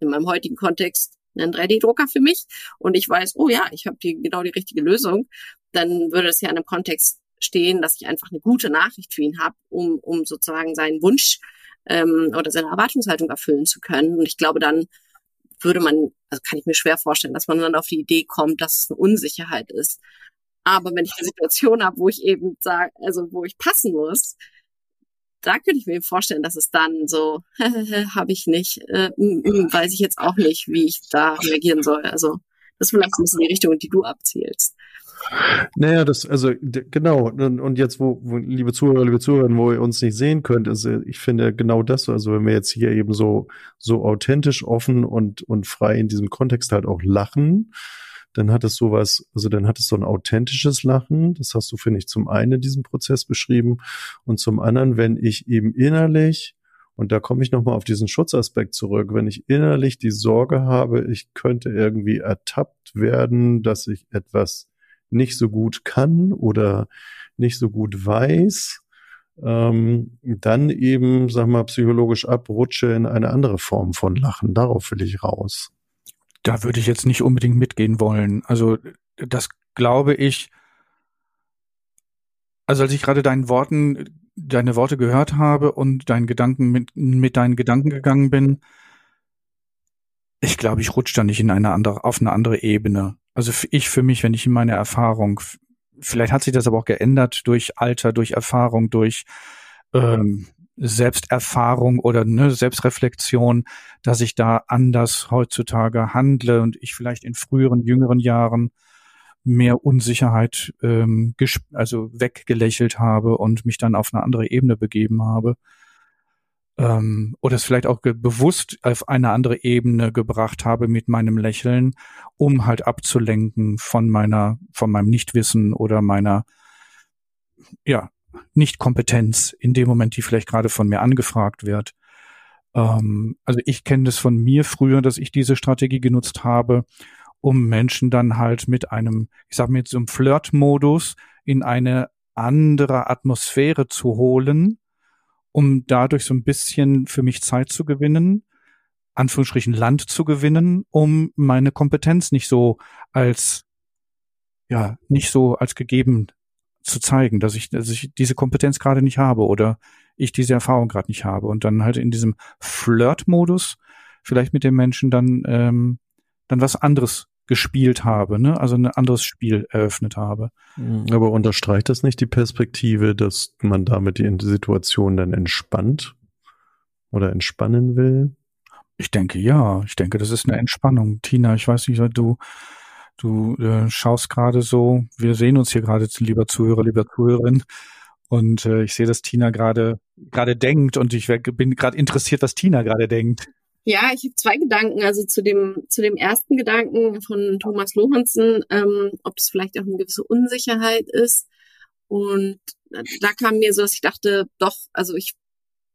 D: in meinem heutigen Kontext einen 3D-Drucker für mich? Und ich weiß, oh ja, ich habe die, genau die richtige Lösung, dann würde es ja in einem Kontext stehen, dass ich einfach eine gute Nachricht für ihn habe, um, um sozusagen seinen Wunsch ähm, oder seine Erwartungshaltung erfüllen zu können. Und ich glaube, dann würde man, also kann ich mir schwer vorstellen, dass man dann auf die Idee kommt, dass es eine Unsicherheit ist. Aber wenn ich eine Situation habe, wo ich eben sage, also wo ich passen muss, da könnte ich mir vorstellen, dass es dann so, habe ich nicht, äh, weiß ich jetzt auch nicht, wie ich da reagieren soll. Also das ist vielleicht ein bisschen die Richtung, die du abzielst.
B: Naja, das, also genau, und, jetzt, wo, wo, liebe Zuhörer, liebe Zuhörer, wo ihr uns nicht sehen könnt, ist, ich finde genau das, also wenn wir jetzt hier eben so, so authentisch, offen und, und frei in diesem Kontext halt auch lachen, dann hat es sowas, also dann hat es so ein authentisches Lachen. Das hast du, finde ich, zum einen in diesem Prozess beschrieben. Und zum anderen, wenn ich eben innerlich, und da komme ich nochmal auf diesen Schutzaspekt zurück, wenn ich innerlich die Sorge habe, ich könnte irgendwie ertappt werden, dass ich etwas nicht so gut kann oder nicht so gut weiß, ähm, dann eben, sag mal, psychologisch abrutsche in eine andere Form von Lachen. Darauf will ich raus.
A: Da würde ich jetzt nicht unbedingt mitgehen wollen. Also das glaube ich. Also als ich gerade deinen Worten, deine Worte gehört habe und deinen Gedanken mit, mit deinen Gedanken gegangen bin, ich glaube, ich rutsche da nicht in eine andere, auf eine andere Ebene. Also ich für mich, wenn ich in meine Erfahrung, vielleicht hat sich das aber auch geändert durch Alter, durch Erfahrung, durch ähm, Selbsterfahrung oder ne, Selbstreflexion, dass ich da anders heutzutage handle und ich vielleicht in früheren, jüngeren Jahren mehr Unsicherheit ähm, also weggelächelt habe und mich dann auf eine andere Ebene begeben habe. Ähm, oder es vielleicht auch bewusst auf eine andere Ebene gebracht habe mit meinem Lächeln, um halt abzulenken von meiner, von meinem Nichtwissen oder meiner, ja, nicht-Kompetenz in dem Moment, die vielleicht gerade von mir angefragt wird. Ähm, also ich kenne das von mir früher, dass ich diese Strategie genutzt habe, um Menschen dann halt mit einem, ich sag mal jetzt so einem Flirt-Modus in eine andere Atmosphäre zu holen, um dadurch so ein bisschen für mich Zeit zu gewinnen, Anführungsstrichen Land zu gewinnen, um meine Kompetenz nicht so als, ja, nicht so als gegeben zu zeigen, dass ich, dass ich diese Kompetenz gerade nicht habe oder ich diese Erfahrung gerade nicht habe und dann halt in diesem Flirt-Modus vielleicht mit dem Menschen dann ähm, dann was anderes gespielt habe, ne? also ein anderes Spiel eröffnet habe.
B: Mhm. Aber unterstreicht das nicht die Perspektive, dass man damit die Situation dann entspannt oder entspannen will?
A: Ich denke ja. Ich denke, das ist eine Entspannung. Tina, ich weiß nicht, du du äh, schaust gerade so. Wir sehen uns hier gerade, lieber Zuhörer, lieber Zuhörerin. Und äh, ich sehe, dass Tina gerade gerade denkt und ich bin gerade interessiert, was Tina gerade denkt.
D: Ja, ich habe zwei Gedanken. Also zu dem, zu dem ersten Gedanken von Thomas Lorenzen, ähm, ob das vielleicht auch eine gewisse Unsicherheit ist. Und da kam mir so, dass ich dachte, doch, also ich,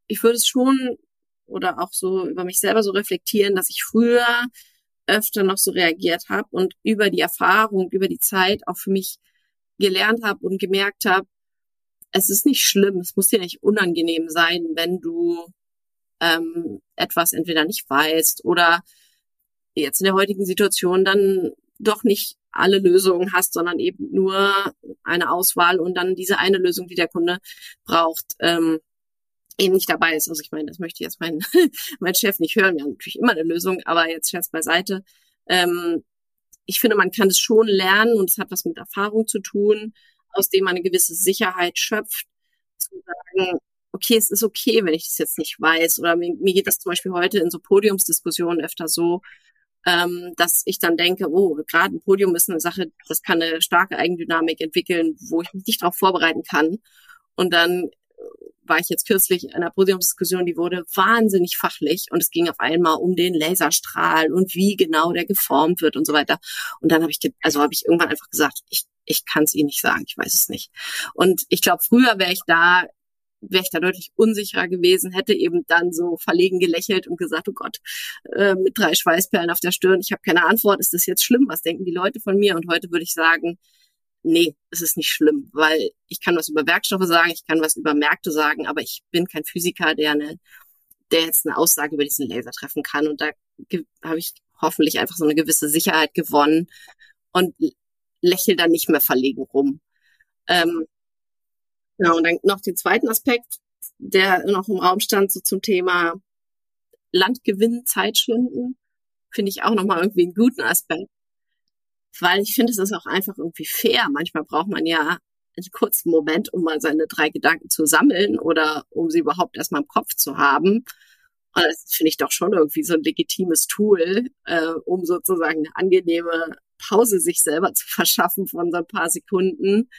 D: ich würde es schon oder auch so über mich selber so reflektieren, dass ich früher öfter noch so reagiert habe und über die Erfahrung, über die Zeit auch für mich gelernt habe und gemerkt habe, es ist nicht schlimm, es muss dir nicht unangenehm sein, wenn du ähm, etwas entweder nicht weißt oder jetzt in der heutigen Situation dann doch nicht alle Lösungen hast, sondern eben nur eine Auswahl und dann diese eine Lösung, die der Kunde braucht, ähm, eben nicht dabei ist. Also ich meine, das möchte jetzt mein, mein Chef nicht hören. Wir haben natürlich immer eine Lösung, aber jetzt Scherz beiseite. Ähm, ich finde, man kann es schon lernen und es hat was mit Erfahrung zu tun, aus dem man eine gewisse Sicherheit schöpft, zu sagen, okay, es ist okay, wenn ich das jetzt nicht weiß. Oder mir, mir geht das zum Beispiel heute in so Podiumsdiskussionen öfter so, ähm, dass ich dann denke, oh, gerade ein Podium ist eine Sache, das kann eine starke Eigendynamik entwickeln, wo ich mich nicht darauf vorbereiten kann. Und dann war ich jetzt kürzlich in einer Podiumsdiskussion, die wurde wahnsinnig fachlich und es ging auf einmal um den Laserstrahl und wie genau der geformt wird und so weiter. Und dann habe ich, also habe ich irgendwann einfach gesagt, ich, ich kann es Ihnen nicht sagen, ich weiß es nicht. Und ich glaube, früher wäre ich da wäre ich da deutlich unsicherer gewesen, hätte eben dann so verlegen gelächelt und gesagt, oh Gott, äh, mit drei Schweißperlen auf der Stirn, ich habe keine Antwort, ist das jetzt schlimm? Was denken die Leute von mir? Und heute würde ich sagen, nee, es ist nicht schlimm, weil ich kann was über Werkstoffe sagen, ich kann was über Märkte sagen, aber ich bin kein Physiker, der eine, der jetzt eine Aussage über diesen Laser treffen kann. Und da habe ich hoffentlich einfach so eine gewisse Sicherheit gewonnen und lächel dann nicht mehr verlegen rum. Ähm, Genau, und dann noch den zweiten Aspekt, der noch im Raum stand, so zum Thema Landgewinn, Zeitschinden, finde ich auch nochmal irgendwie einen guten Aspekt. Weil ich finde, es ist auch einfach irgendwie fair. Manchmal braucht man ja einen kurzen Moment, um mal seine drei Gedanken zu sammeln oder um sie überhaupt erstmal im Kopf zu haben. Und das finde ich doch schon irgendwie so ein legitimes Tool, äh, um sozusagen eine angenehme Pause sich selber zu verschaffen von so ein paar Sekunden.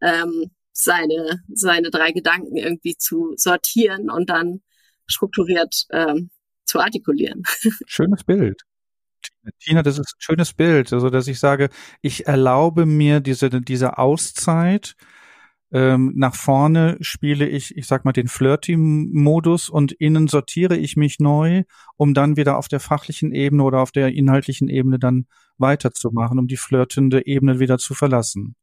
D: Ähm, seine, seine drei Gedanken irgendwie zu sortieren und dann strukturiert ähm, zu artikulieren.
A: Schönes Bild. Tina, das ist ein schönes Bild, also dass ich sage, ich erlaube mir diese, diese Auszeit, ähm, nach vorne spiele ich, ich sag mal, den Flirty-Modus und innen sortiere ich mich neu, um dann wieder auf der fachlichen Ebene oder auf der inhaltlichen Ebene dann weiterzumachen, um die flirtende Ebene wieder zu verlassen.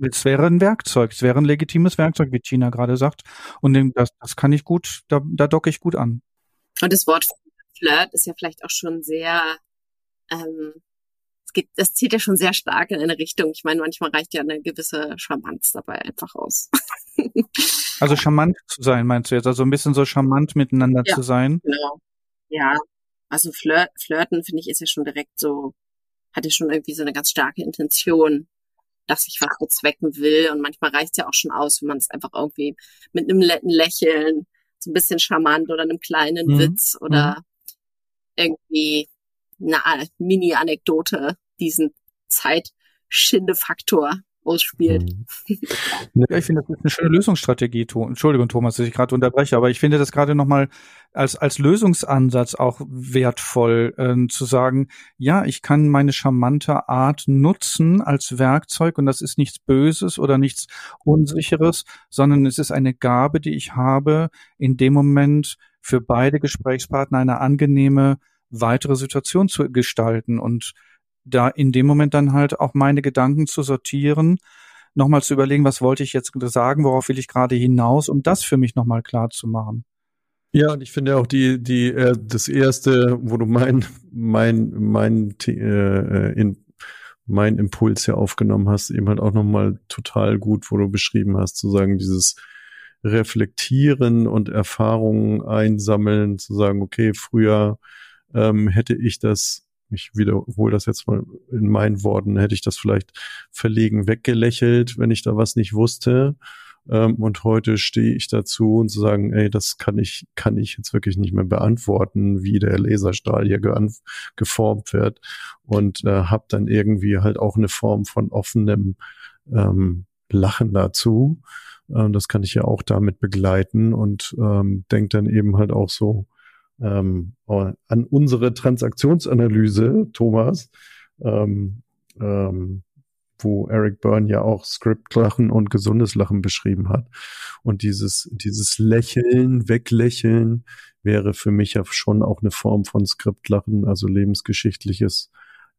A: Es wäre ein Werkzeug, es wäre ein legitimes Werkzeug, wie Tina gerade sagt. Und das, das kann ich gut, da, da docke ich gut an.
D: Und das Wort Flirt ist ja vielleicht auch schon sehr, ähm, es geht, das zieht ja schon sehr stark in eine Richtung. Ich meine, manchmal reicht ja eine gewisse Charmanz dabei einfach aus.
A: also charmant zu sein, meinst du jetzt? Also ein bisschen so charmant miteinander
D: ja,
A: zu sein?
D: Genau. Ja. Also Flirt, Flirten, finde ich, ist ja schon direkt so, hat ja schon irgendwie so eine ganz starke Intention dass ich was bezwecken will. Und manchmal reicht es ja auch schon aus, wenn man es einfach irgendwie mit einem netten Lächeln, so ein bisschen charmant oder einem kleinen mhm. Witz oder mhm. Irgendwie eine Mini-Anekdote diesen Zeitschindefaktor ausspielt. Mhm.
A: Ja, ich finde, das ist eine schöne Lösungsstrategie. Entschuldigung, Thomas, dass ich gerade unterbreche, aber ich finde das gerade nochmal als, als Lösungsansatz auch wertvoll, äh, zu sagen, ja, ich kann meine charmante Art nutzen als Werkzeug und das ist nichts Böses oder nichts Unsicheres, sondern es ist eine Gabe, die ich habe, in dem Moment für beide Gesprächspartner eine angenehme weitere Situation zu gestalten und da in dem Moment dann halt auch meine Gedanken zu sortieren, nochmal zu überlegen, was wollte ich jetzt sagen, worauf will ich gerade hinaus, um das für mich nochmal klar zu machen.
B: Ja, und ich finde auch die, die, äh, das erste, wo du mein, mein, mein, äh, in, mein Impuls ja aufgenommen hast, eben halt auch nochmal total gut, wo du beschrieben hast, zu sagen, dieses Reflektieren und Erfahrungen einsammeln, zu sagen, okay, früher ähm, hätte ich das, ich wiederhole das jetzt mal in meinen Worten, hätte ich das vielleicht verlegen weggelächelt, wenn ich da was nicht wusste. Ähm, und heute stehe ich dazu und zu sagen, ey, das kann ich, kann ich jetzt wirklich nicht mehr beantworten, wie der Laserstrahl hier geformt wird. Und äh, habe dann irgendwie halt auch eine Form von offenem ähm, Lachen dazu. Ähm, das kann ich ja auch damit begleiten und ähm, denke dann eben halt auch so ähm, an unsere Transaktionsanalyse, Thomas. Ähm, ähm, wo Eric Byrne ja auch Script-Lachen und gesundes Lachen beschrieben hat. Und dieses, dieses Lächeln, Weglächeln wäre für mich ja schon auch eine Form von Skriptlachen, also lebensgeschichtliches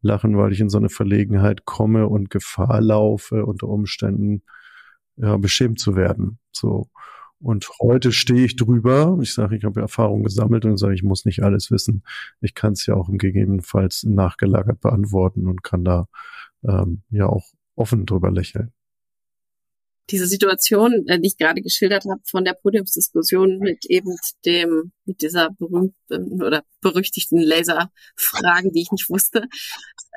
B: Lachen, weil ich in so eine Verlegenheit komme und Gefahr laufe, unter Umständen ja, beschämt zu werden. So. Und heute stehe ich drüber. Ich sage, ich habe Erfahrung gesammelt und sage, ich muss nicht alles wissen. Ich kann es ja auch im gegebenenfalls nachgelagert beantworten und kann da ähm, ja auch offen drüber lächeln.
D: Diese Situation, äh, die ich gerade geschildert habe, von der Podiumsdiskussion mit eben dem, mit dieser berühmten oder berüchtigten Laserfragen, die ich nicht wusste,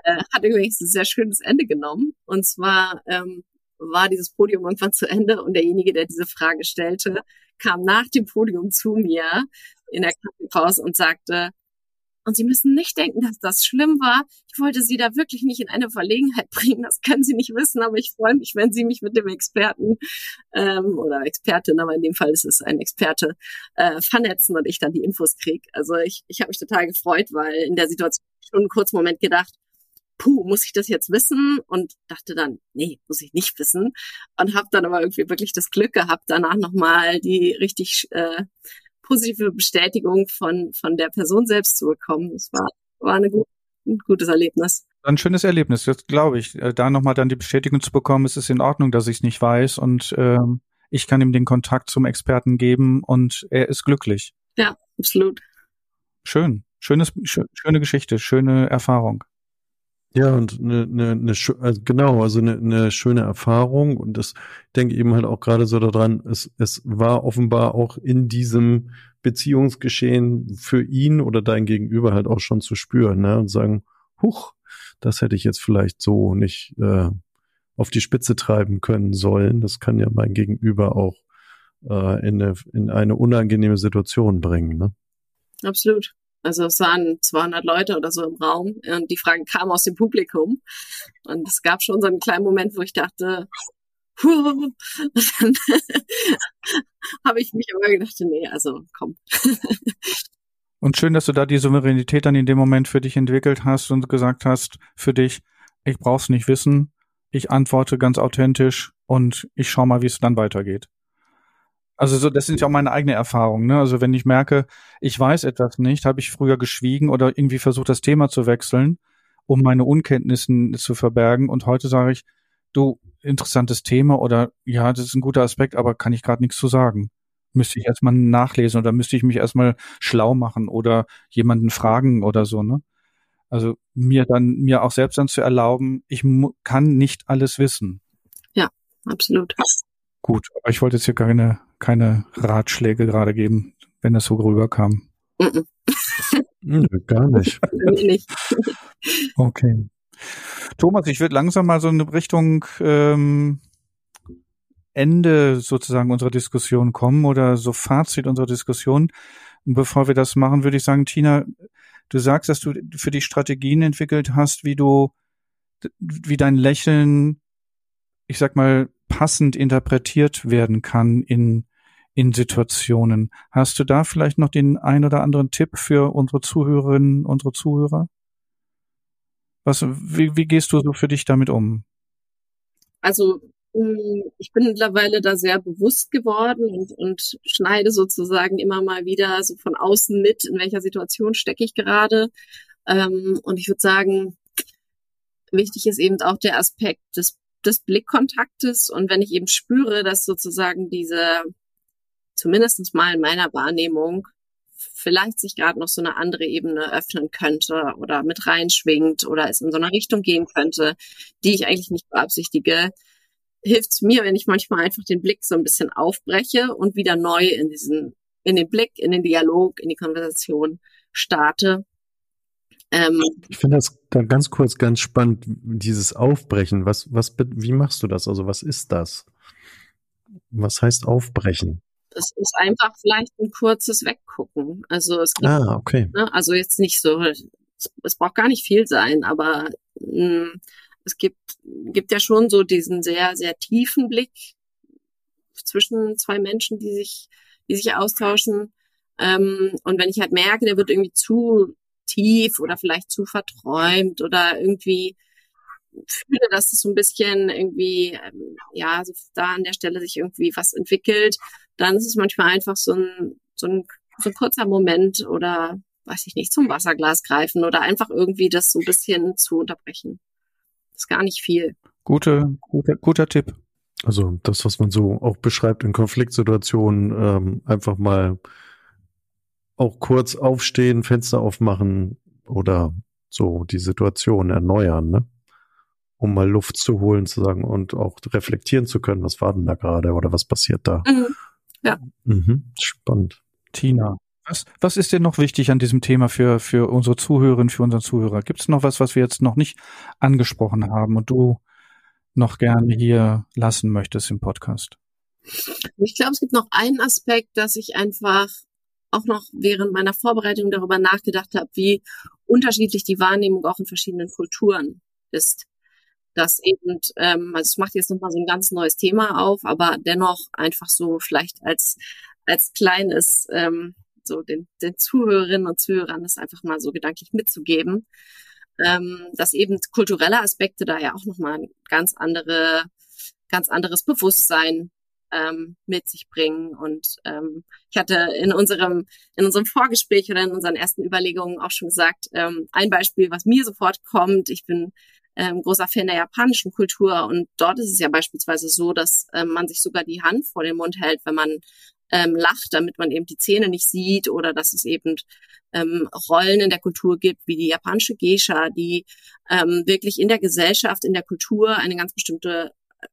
D: äh, hat übrigens ein sehr schönes Ende genommen. Und zwar ähm, war dieses Podium irgendwann zu Ende und derjenige, der diese Frage stellte, kam nach dem Podium zu mir in der Kaffeepause und sagte, und Sie müssen nicht denken, dass das schlimm war. Ich wollte Sie da wirklich nicht in eine Verlegenheit bringen. Das können Sie nicht wissen, aber ich freue mich, wenn Sie mich mit dem Experten ähm, oder Expertin, aber in dem Fall ist es ein Experte, äh, vernetzen und ich dann die Infos kriege. Also ich, ich habe mich total gefreut, weil in der Situation schon einen kurzen Moment gedacht, puh, muss ich das jetzt wissen? Und dachte dann, nee, muss ich nicht wissen. Und habe dann aber irgendwie wirklich das Glück gehabt, danach nochmal die richtig äh, positive Bestätigung von, von der Person selbst zu bekommen. Das war, war eine gut, ein gutes Erlebnis.
A: Ein schönes Erlebnis, das glaube ich. Äh, da nochmal dann die Bestätigung zu bekommen, es ist in Ordnung, dass ich es nicht weiß und ähm, ich kann ihm den Kontakt zum Experten geben und er ist glücklich.
D: Ja, absolut.
A: Schön. Schönes, schöne Geschichte, schöne Erfahrung.
B: Ja, und eine, eine, eine also genau, also eine, eine schöne Erfahrung. Und das denke ich eben halt auch gerade so daran, es, es war offenbar auch in diesem Beziehungsgeschehen für ihn oder dein Gegenüber halt auch schon zu spüren, ne? Und sagen, huch, das hätte ich jetzt vielleicht so nicht äh, auf die Spitze treiben können sollen. Das kann ja mein Gegenüber auch äh, in, eine, in eine unangenehme Situation bringen, ne?
D: Absolut. Also es waren 200 Leute oder so im Raum und die Fragen kamen aus dem Publikum. Und es gab schon so einen kleinen Moment, wo ich dachte, huh, dann habe ich mich aber gedacht, nee, also komm.
A: Und schön, dass du da die Souveränität dann in dem Moment für dich entwickelt hast und gesagt hast, für dich, ich brauch's nicht wissen, ich antworte ganz authentisch und ich schau mal, wie es dann weitergeht. Also so, das sind ja auch meine eigene Erfahrungen. Ne? Also wenn ich merke, ich weiß etwas nicht, habe ich früher geschwiegen oder irgendwie versucht, das Thema zu wechseln, um meine Unkenntnissen zu verbergen. Und heute sage ich, du, interessantes Thema oder ja, das ist ein guter Aspekt, aber kann ich gerade nichts zu sagen. Müsste ich erstmal nachlesen oder müsste ich mich erstmal schlau machen oder jemanden fragen oder so, ne? Also mir dann, mir auch selbst dann zu erlauben, ich kann nicht alles wissen.
D: Ja, absolut.
A: Gut, aber ich wollte jetzt hier keine, keine Ratschläge gerade geben, wenn das so rüberkam.
B: Nö, gar nicht.
A: okay. Thomas, ich würde langsam mal so in Richtung ähm, Ende sozusagen unserer Diskussion kommen oder so Fazit unserer Diskussion. Und bevor wir das machen, würde ich sagen, Tina, du sagst, dass du für dich Strategien entwickelt hast, wie du, wie dein Lächeln, ich sag mal, passend interpretiert werden kann in, in Situationen. Hast du da vielleicht noch den ein oder anderen Tipp für unsere Zuhörerinnen, unsere Zuhörer? Was, wie, wie gehst du so für dich damit um?
D: Also hm, ich bin mittlerweile da sehr bewusst geworden und, und schneide sozusagen immer mal wieder so von außen mit, in welcher Situation stecke ich gerade. Ähm, und ich würde sagen, wichtig ist eben auch der Aspekt des des Blickkontaktes und wenn ich eben spüre, dass sozusagen diese, zumindestens mal in meiner Wahrnehmung, vielleicht sich gerade noch so eine andere Ebene öffnen könnte oder mit reinschwingt oder es in so eine Richtung gehen könnte, die ich eigentlich nicht beabsichtige, hilft es mir, wenn ich manchmal einfach den Blick so ein bisschen aufbreche und wieder neu in diesen, in den Blick, in den Dialog, in die Konversation starte.
B: Ähm, ich finde das ganz kurz ganz spannend, dieses Aufbrechen. Was, was, wie machst du das? Also was ist das? Was heißt aufbrechen?
D: Es ist einfach vielleicht ein kurzes Weggucken. Also es gibt,
B: ah, okay.
D: Ne, also jetzt nicht so, es, es, braucht gar nicht viel sein, aber mh, mm, es gibt, gibt ja schon so diesen sehr, sehr tiefen Blick zwischen zwei Menschen, die sich, die sich austauschen. Ähm, und wenn ich halt merke, der wird irgendwie zu tief oder vielleicht zu verträumt oder irgendwie fühle, dass es so ein bisschen irgendwie, ähm, ja, so da an der Stelle sich irgendwie was entwickelt, dann ist es manchmal einfach so ein, so ein, so ein kurzer Moment oder weiß ich nicht, zum Wasserglas greifen oder einfach irgendwie das so ein bisschen zu unterbrechen. Das ist gar nicht viel.
A: Gute, guter, guter Tipp.
B: Also das, was man so auch beschreibt in Konfliktsituationen, ähm, einfach mal auch kurz aufstehen, Fenster aufmachen oder so die Situation erneuern, ne? um mal Luft zu holen, zu sagen und auch reflektieren zu können, was war denn da gerade oder was passiert da. Mhm.
D: Ja.
B: Mhm. Spannend.
A: Tina, was, was ist denn noch wichtig an diesem Thema für, für unsere Zuhörerinnen, für unseren Zuhörer? Gibt es noch was, was wir jetzt noch nicht angesprochen haben und du noch gerne hier lassen möchtest im Podcast?
D: Ich glaube, es gibt noch einen Aspekt, dass ich einfach auch noch während meiner Vorbereitung darüber nachgedacht habe, wie unterschiedlich die Wahrnehmung auch in verschiedenen Kulturen ist dass eben, ähm, also es macht jetzt nochmal so ein ganz neues Thema auf, aber dennoch einfach so vielleicht als, als kleines, ähm, so den, den Zuhörerinnen und Zuhörern das einfach mal so gedanklich mitzugeben, ähm, dass eben kulturelle Aspekte da ja auch nochmal ein ganz andere, ganz anderes Bewusstsein ähm, mit sich bringen. Und ähm, ich hatte in unserem, in unserem Vorgespräch oder in unseren ersten Überlegungen auch schon gesagt, ähm, ein Beispiel, was mir sofort kommt, ich bin ähm, großer Fan der japanischen Kultur. Und dort ist es ja beispielsweise so, dass ähm, man sich sogar die Hand vor den Mund hält, wenn man ähm, lacht, damit man eben die Zähne nicht sieht oder dass es eben ähm, Rollen in der Kultur gibt, wie die japanische Geisha, die ähm, wirklich in der Gesellschaft, in der Kultur eine ganz bestimmte äh,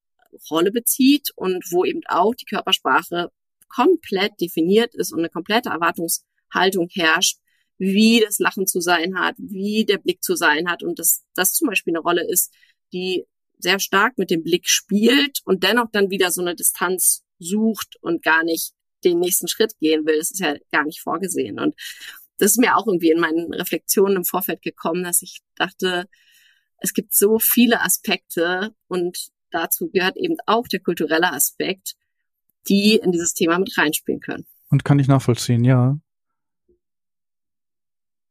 D: Rolle bezieht und wo eben auch die Körpersprache komplett definiert ist und eine komplette Erwartungshaltung herrscht, wie das Lachen zu sein hat, wie der Blick zu sein hat und dass das zum Beispiel eine Rolle ist, die sehr stark mit dem Blick spielt und dennoch dann wieder so eine Distanz sucht und gar nicht den nächsten Schritt gehen will. Das ist ja gar nicht vorgesehen. Und das ist mir auch irgendwie in meinen Reflexionen im Vorfeld gekommen, dass ich dachte, es gibt so viele Aspekte und dazu gehört eben auch der kulturelle Aspekt, die in dieses Thema mit reinspielen können.
A: Und kann ich nachvollziehen, ja.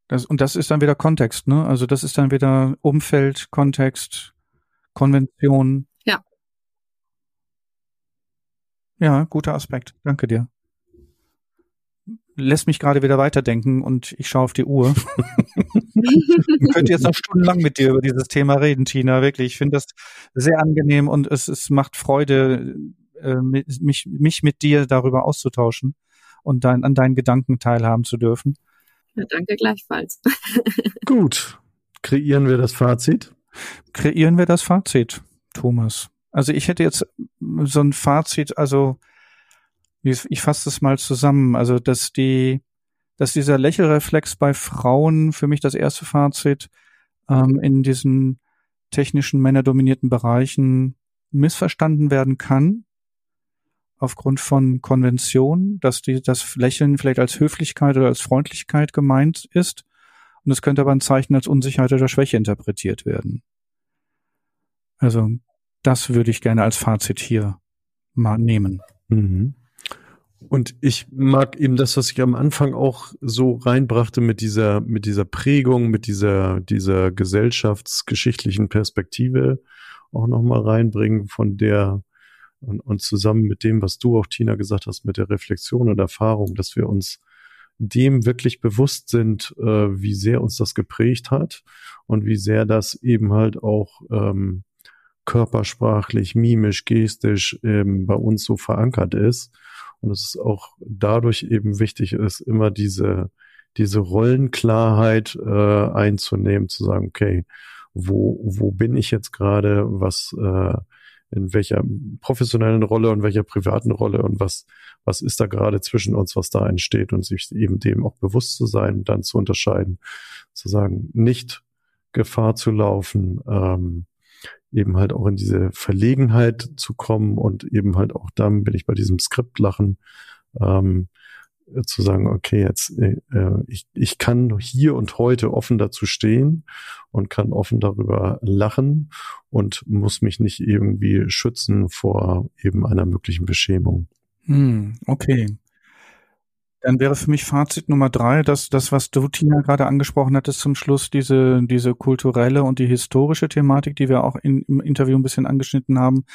A: Das, und das ist dann wieder Kontext, ne? Also das ist dann wieder Umfeld, Kontext, Konvention.
D: Ja.
A: Ja, guter Aspekt. Danke dir. Lässt mich gerade wieder weiterdenken und ich schaue auf die Uhr. ich könnte jetzt noch stundenlang mit dir über dieses Thema reden, Tina. Wirklich. Ich finde das sehr angenehm und es, es macht Freude, äh, mich, mich mit dir darüber auszutauschen und dein, an deinen Gedanken teilhaben zu dürfen.
D: Ja, danke gleichfalls.
B: Gut. Kreieren wir das Fazit?
A: Kreieren wir das Fazit, Thomas. Also ich hätte jetzt so ein Fazit, also ich fasse das mal zusammen, also dass die, dass dieser Lächelreflex bei Frauen für mich das erste Fazit ähm, in diesen technischen männerdominierten Bereichen missverstanden werden kann, aufgrund von Konvention, dass die, das Lächeln vielleicht als Höflichkeit oder als Freundlichkeit gemeint ist. Und es könnte aber ein Zeichen als Unsicherheit oder Schwäche interpretiert werden. Also, das würde ich gerne als Fazit hier mal nehmen.
B: Mhm. Und ich mag eben das, was ich am Anfang auch so reinbrachte mit dieser, mit dieser Prägung, mit dieser, dieser gesellschaftsgeschichtlichen Perspektive auch nochmal reinbringen, von der und, und zusammen mit dem, was du auch, Tina, gesagt hast, mit der Reflexion und Erfahrung, dass wir uns dem wirklich bewusst sind, äh, wie sehr uns das geprägt hat und wie sehr das eben halt auch ähm, körpersprachlich, mimisch, gestisch ähm, bei uns so verankert ist. Und es ist auch dadurch eben wichtig ist, immer diese, diese Rollenklarheit äh, einzunehmen, zu sagen, okay, wo, wo bin ich jetzt gerade, was, äh, in welcher professionellen Rolle und welcher privaten Rolle und was, was ist da gerade zwischen uns, was da entsteht und sich eben dem auch bewusst zu sein, dann zu unterscheiden, zu sagen, nicht Gefahr zu laufen, ähm, eben halt auch in diese Verlegenheit zu kommen und eben halt auch dann bin ich bei diesem Skriptlachen, ähm, zu sagen, okay, jetzt äh, ich, ich kann hier und heute offen dazu stehen und kann offen darüber lachen und muss mich nicht irgendwie schützen vor eben einer möglichen Beschämung.
A: Hm, okay. Dann wäre für mich Fazit Nummer drei, dass das, was du, Tina, gerade angesprochen hattest zum Schluss, diese, diese kulturelle und die historische Thematik, die wir auch in, im Interview ein bisschen angeschnitten haben,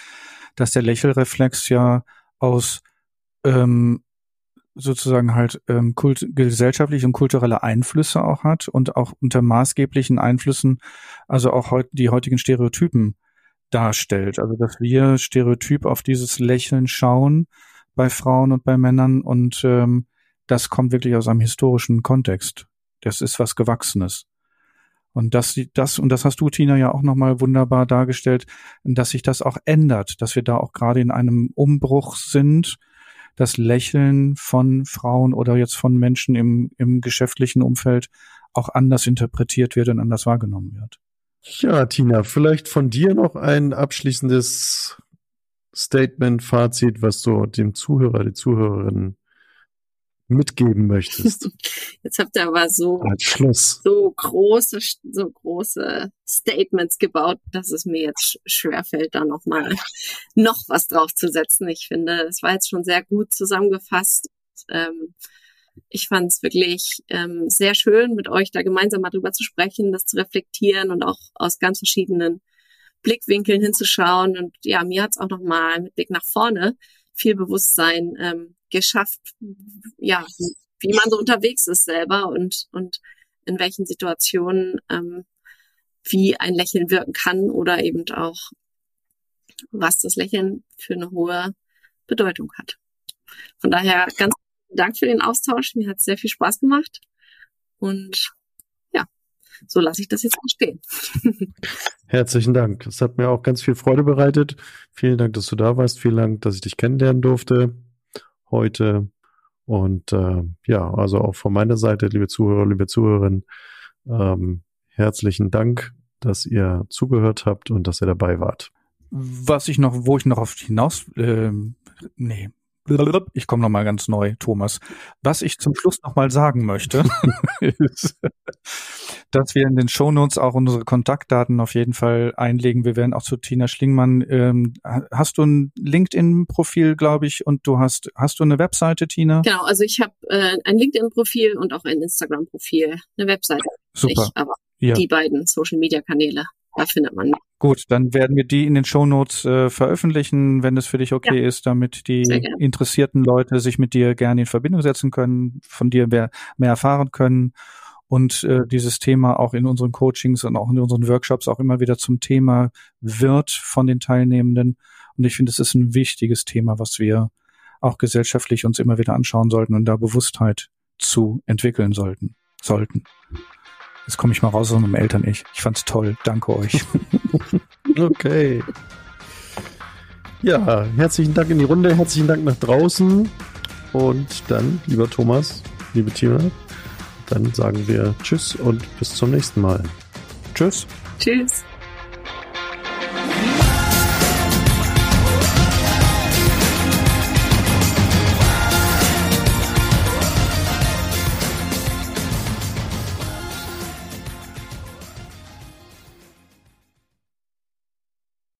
A: dass der Lächelreflex ja aus ähm, sozusagen halt ähm, kult gesellschaftliche und kulturelle Einflüsse auch hat und auch unter maßgeblichen Einflüssen, also auch heut, die heutigen Stereotypen darstellt. Also dass wir stereotyp auf dieses Lächeln schauen bei Frauen und bei Männern und ähm, das kommt wirklich aus einem historischen Kontext. Das ist was Gewachsenes. Und das, das, und das hast du, Tina, ja auch nochmal wunderbar dargestellt, dass sich das auch ändert, dass wir da auch gerade in einem Umbruch sind, das Lächeln von Frauen oder jetzt von Menschen im, im geschäftlichen Umfeld auch anders interpretiert wird und anders wahrgenommen wird.
B: Ja, Tina, vielleicht von dir noch ein abschließendes Statement, Fazit, was du dem Zuhörer, die Zuhörerin mitgeben möchtest.
D: Jetzt habt ihr aber so, so große, so große Statements gebaut, dass es mir jetzt schwerfällt, da nochmal noch was draufzusetzen. Ich finde, es war jetzt schon sehr gut zusammengefasst. Ähm, ich fand es wirklich ähm, sehr schön, mit euch da gemeinsam mal drüber zu sprechen, das zu reflektieren und auch aus ganz verschiedenen Blickwinkeln hinzuschauen. Und ja, mir hat es auch nochmal mit Blick nach vorne viel Bewusstsein ähm, geschafft, ja, wie man so unterwegs ist selber und, und in welchen Situationen ähm, wie ein Lächeln wirken kann oder eben auch, was das Lächeln für eine hohe Bedeutung hat. Von daher ganz Dank für den Austausch. Mir hat es sehr viel Spaß gemacht. Und ja, so lasse ich das jetzt mal stehen.
B: Herzlichen Dank. Es hat mir auch ganz viel Freude bereitet. Vielen Dank, dass du da warst. Vielen Dank, dass ich dich kennenlernen durfte heute. Und äh, ja, also auch von meiner Seite, liebe Zuhörer, liebe Zuhörerinnen, ähm, herzlichen Dank, dass ihr zugehört habt und dass ihr dabei wart.
A: Was ich noch, wo ich noch auf hinaus, äh, nee, ich komme noch mal ganz neu, Thomas. Was ich zum Schluss noch mal sagen möchte, ist, dass wir in den Shownotes auch unsere Kontaktdaten auf jeden Fall einlegen. Wir werden auch zu Tina Schlingmann. Ähm, hast du ein LinkedIn-Profil, glaube ich, und du hast hast du eine Webseite, Tina?
D: Genau, also ich habe äh, ein LinkedIn-Profil und auch ein Instagram-Profil, eine Webseite.
A: Super.
D: Nicht, aber ja. die beiden Social-Media-Kanäle da findet man.
A: Gut, dann werden wir die in den Shownotes äh, veröffentlichen, wenn es für dich okay ja. ist, damit die interessierten Leute sich mit dir gerne in Verbindung setzen können, von dir mehr, mehr erfahren können und äh, dieses Thema auch in unseren Coachings und auch in unseren Workshops auch immer wieder zum Thema wird von den Teilnehmenden. Und ich finde, es ist ein wichtiges Thema, was wir auch gesellschaftlich uns immer wieder anschauen sollten und da Bewusstheit zu entwickeln sollten. sollten. Jetzt komme ich mal raus aus meinem Eltern-Ich. Ich fand's toll. Danke euch.
B: okay. Ja, herzlichen Dank in die Runde, herzlichen Dank nach draußen. Und dann, lieber Thomas, liebe Tina, dann sagen wir Tschüss und bis zum nächsten Mal.
A: Tschüss.
D: Tschüss.